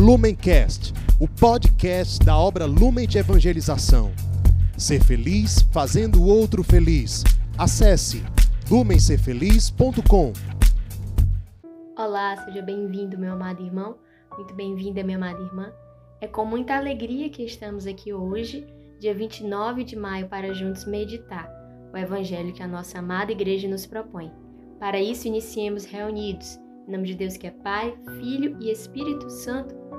Lumencast, o podcast da obra Lumen de Evangelização. Ser feliz fazendo o outro feliz. Acesse lumencerfeliz.com. Olá, seja bem-vindo, meu amado irmão. Muito bem-vinda, minha amada irmã. É com muita alegria que estamos aqui hoje, dia 29 de maio, para juntos meditar o evangelho que a nossa amada igreja nos propõe. Para isso, iniciemos reunidos em nome de Deus que é Pai, Filho e Espírito Santo.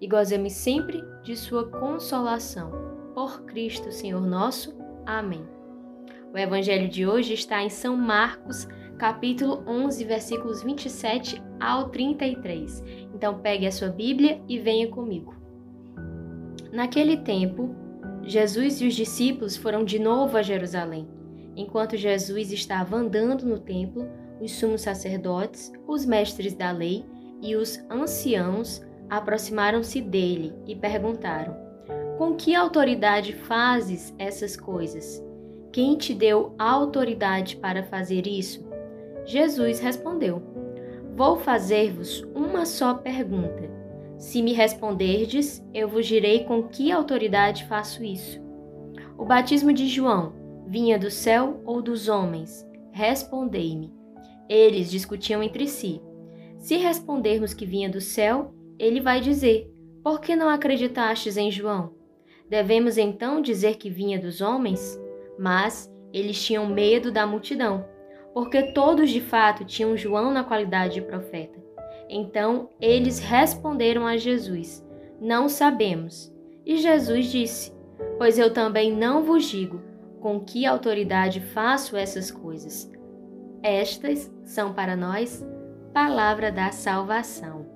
e gozemos sempre de Sua consolação. Por Cristo, Senhor nosso. Amém. O Evangelho de hoje está em São Marcos, capítulo 11, versículos 27 ao 33. Então pegue a sua Bíblia e venha comigo. Naquele tempo, Jesus e os discípulos foram de novo a Jerusalém. Enquanto Jesus estava andando no templo, os sumos sacerdotes, os mestres da lei e os anciãos aproximaram-se dele e perguntaram: Com que autoridade fazes essas coisas? Quem te deu autoridade para fazer isso? Jesus respondeu: Vou fazer-vos uma só pergunta. Se me responderdes, eu vos direi com que autoridade faço isso. O batismo de João vinha do céu ou dos homens? Respondei-me. Eles discutiam entre si. Se respondermos que vinha do céu, ele vai dizer: Por que não acreditastes em João? Devemos então dizer que vinha dos homens? Mas eles tinham medo da multidão, porque todos de fato tinham João na qualidade de profeta. Então eles responderam a Jesus: Não sabemos. E Jesus disse: Pois eu também não vos digo com que autoridade faço essas coisas. Estas são para nós palavra da salvação.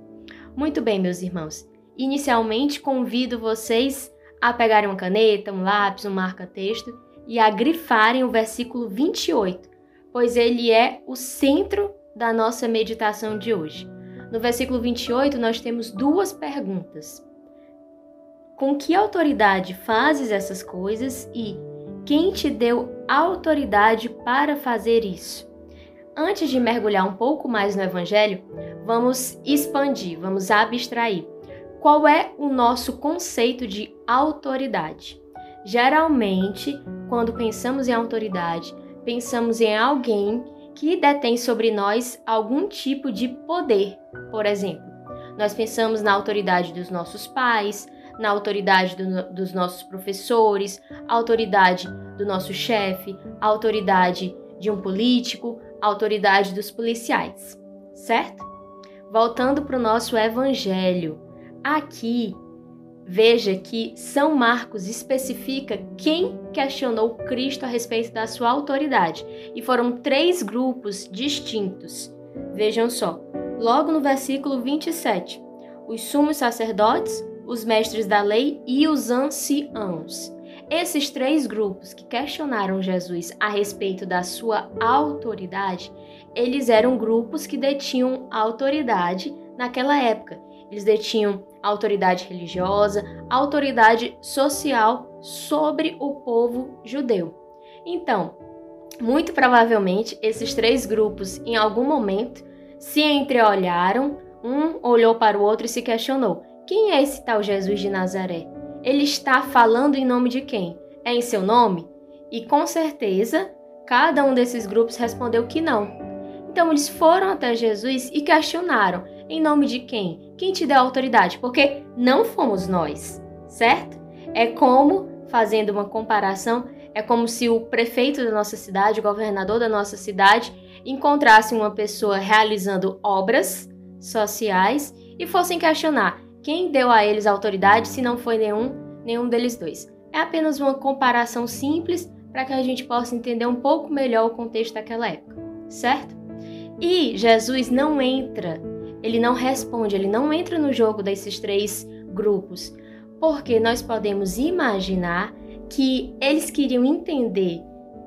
Muito bem, meus irmãos. Inicialmente, convido vocês a pegarem uma caneta, um lápis, um marca-texto e a grifarem o versículo 28, pois ele é o centro da nossa meditação de hoje. No versículo 28, nós temos duas perguntas: Com que autoridade fazes essas coisas e quem te deu autoridade para fazer isso? Antes de mergulhar um pouco mais no Evangelho, vamos expandir, vamos abstrair. Qual é o nosso conceito de autoridade? Geralmente, quando pensamos em autoridade, pensamos em alguém que detém sobre nós algum tipo de poder. Por exemplo, nós pensamos na autoridade dos nossos pais, na autoridade do, dos nossos professores, autoridade do nosso chefe, autoridade de um político, autoridade dos policiais, certo? Voltando para o nosso evangelho, aqui veja que São Marcos especifica quem questionou Cristo a respeito da sua autoridade, e foram três grupos distintos. Vejam só, logo no versículo 27, os sumos sacerdotes, os mestres da lei e os anciãos. Esses três grupos que questionaram Jesus a respeito da sua autoridade, eles eram grupos que detinham autoridade naquela época. Eles detinham autoridade religiosa, autoridade social sobre o povo judeu. Então, muito provavelmente esses três grupos, em algum momento, se entreolharam, um olhou para o outro e se questionou: quem é esse tal Jesus de Nazaré? Ele está falando em nome de quem? É em seu nome? E com certeza, cada um desses grupos respondeu que não. Então eles foram até Jesus e questionaram: em nome de quem? Quem te deu autoridade? Porque não fomos nós, certo? É como, fazendo uma comparação, é como se o prefeito da nossa cidade, o governador da nossa cidade, encontrasse uma pessoa realizando obras sociais e fossem questionar: quem deu a eles autoridade se não foi nenhum, nenhum deles dois? É apenas uma comparação simples para que a gente possa entender um pouco melhor o contexto daquela época, certo? E Jesus não entra, ele não responde, ele não entra no jogo desses três grupos, porque nós podemos imaginar que eles queriam entender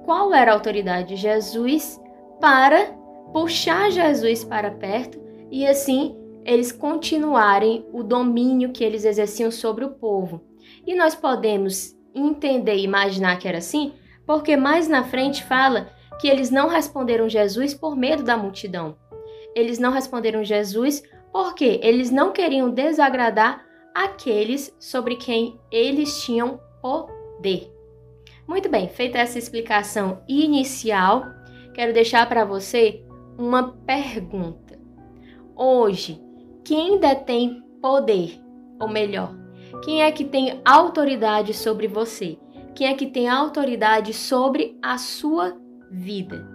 qual era a autoridade de Jesus para puxar Jesus para perto e assim eles continuarem o domínio que eles exerciam sobre o povo. E nós podemos entender e imaginar que era assim, porque mais na frente fala que eles não responderam Jesus por medo da multidão. Eles não responderam Jesus porque eles não queriam desagradar aqueles sobre quem eles tinham poder. Muito bem, feita essa explicação inicial, quero deixar para você uma pergunta. Hoje, quem detém poder? Ou melhor, quem é que tem autoridade sobre você? Quem é que tem autoridade sobre a sua vida?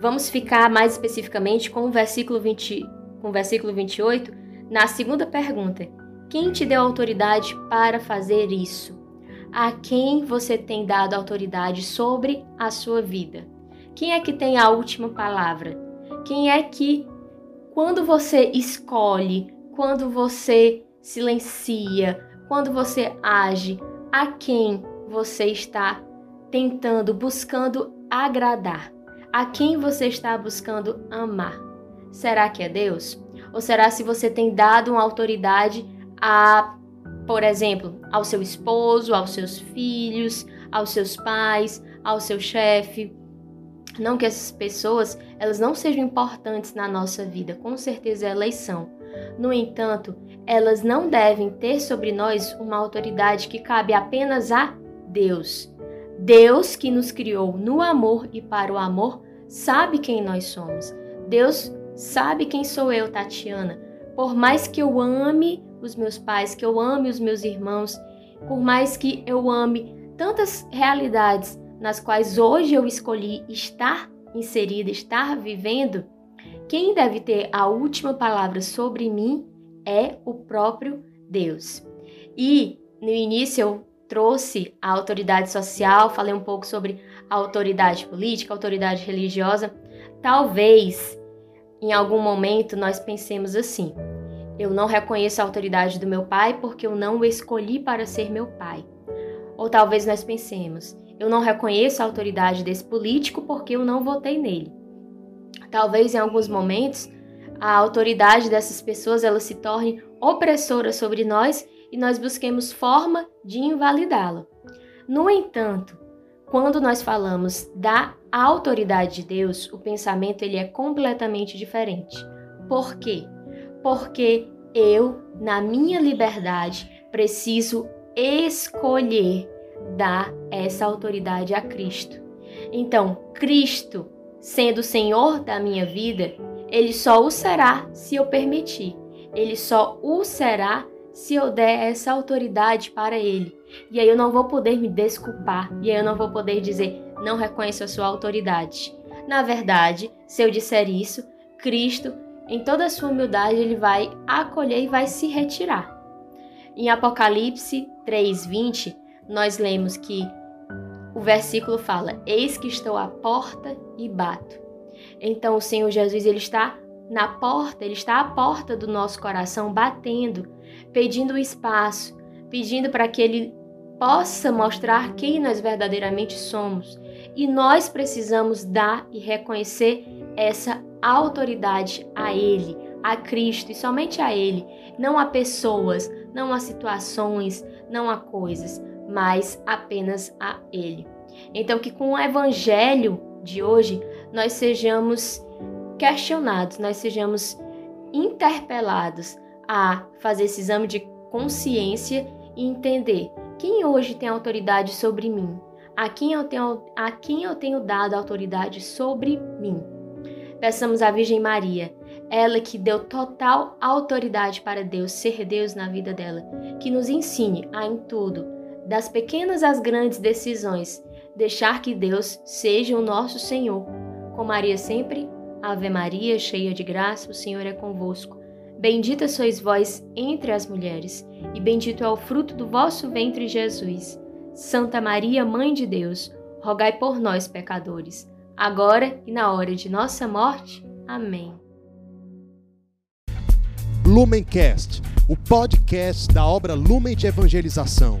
Vamos ficar mais especificamente com o versículo, 20, com o versículo 28, na segunda pergunta. Quem te deu autoridade para fazer isso? A quem você tem dado autoridade sobre a sua vida? Quem é que tem a última palavra? Quem é que, quando você escolhe, quando você silencia, quando você age, a quem você está tentando, buscando agradar? A quem você está buscando amar? Será que é Deus? Ou será se você tem dado uma autoridade a, por exemplo, ao seu esposo, aos seus filhos, aos seus pais, ao seu chefe. Não que essas pessoas elas não sejam importantes na nossa vida, com certeza elas são. No entanto, elas não devem ter sobre nós uma autoridade que cabe apenas a Deus. Deus que nos criou no amor e para o amor sabe quem nós somos. Deus sabe quem sou eu, Tatiana. Por mais que eu ame os meus pais, que eu ame os meus irmãos, por mais que eu ame tantas realidades nas quais hoje eu escolhi estar inserida, estar vivendo, quem deve ter a última palavra sobre mim é o próprio Deus. E no início eu trouxe a autoridade social, falei um pouco sobre a autoridade política, autoridade religiosa. Talvez em algum momento nós pensemos assim: eu não reconheço a autoridade do meu pai porque eu não o escolhi para ser meu pai. Ou talvez nós pensemos: eu não reconheço a autoridade desse político porque eu não votei nele. Talvez em alguns momentos a autoridade dessas pessoas ela se torne opressora sobre nós e nós busquemos forma de invalidá-la. No entanto, quando nós falamos da autoridade de Deus, o pensamento ele é completamente diferente. Por quê? porque eu, na minha liberdade, preciso escolher dar essa autoridade a Cristo. Então, Cristo, sendo o Senhor da minha vida, ele só o será se eu permitir. Ele só o será se eu der essa autoridade para ele. E aí eu não vou poder me desculpar, e aí eu não vou poder dizer, não reconheço a sua autoridade. Na verdade, se eu disser isso, Cristo em toda a sua humildade, ele vai acolher e vai se retirar. Em Apocalipse 3:20, nós lemos que o versículo fala: "Eis que estou à porta e bato". Então o Senhor Jesus ele está na porta, ele está à porta do nosso coração batendo, pedindo espaço, pedindo para que ele possa mostrar quem nós verdadeiramente somos. E nós precisamos dar e reconhecer essa autoridade a Ele, a Cristo e somente a Ele, não a pessoas, não a situações, não a coisas, mas apenas a Ele. Então, que com o Evangelho de hoje nós sejamos questionados, nós sejamos interpelados a fazer esse exame de consciência e entender quem hoje tem autoridade sobre mim, a quem eu tenho, a quem eu tenho dado autoridade sobre mim. Peçamos à Virgem Maria, ela que deu total autoridade para Deus ser Deus na vida dela, que nos ensine a em tudo, das pequenas às grandes decisões, deixar que Deus seja o nosso Senhor. Com Maria sempre, Ave Maria, cheia de graça, o Senhor é convosco. Bendita sois vós entre as mulheres, e bendito é o fruto do vosso ventre, Jesus. Santa Maria, Mãe de Deus, rogai por nós, pecadores agora e na hora de nossa morte. Amém. Lumencast, o podcast da obra Lumen de Evangelização.